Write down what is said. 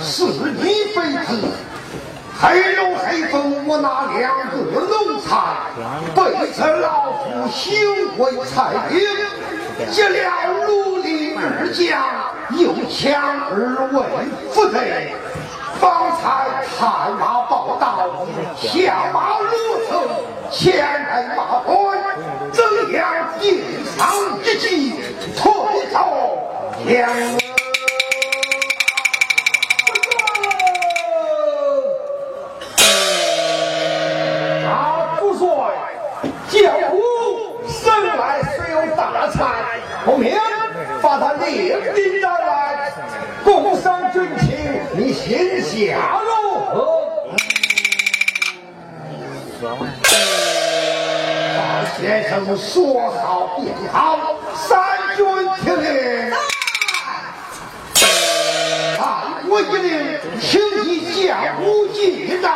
是你非子。黑龙黑凤，我拿两个奴才，备着老夫行回蔡兵，结了奴隶二将，又抢二位副贼。方才探马报道，下马罗成前来马关，怎样定上一计，退走将。他领兵而来，共商军情，你心下如何？先生说好便好，三军听令。看我一令，请你江湖进到。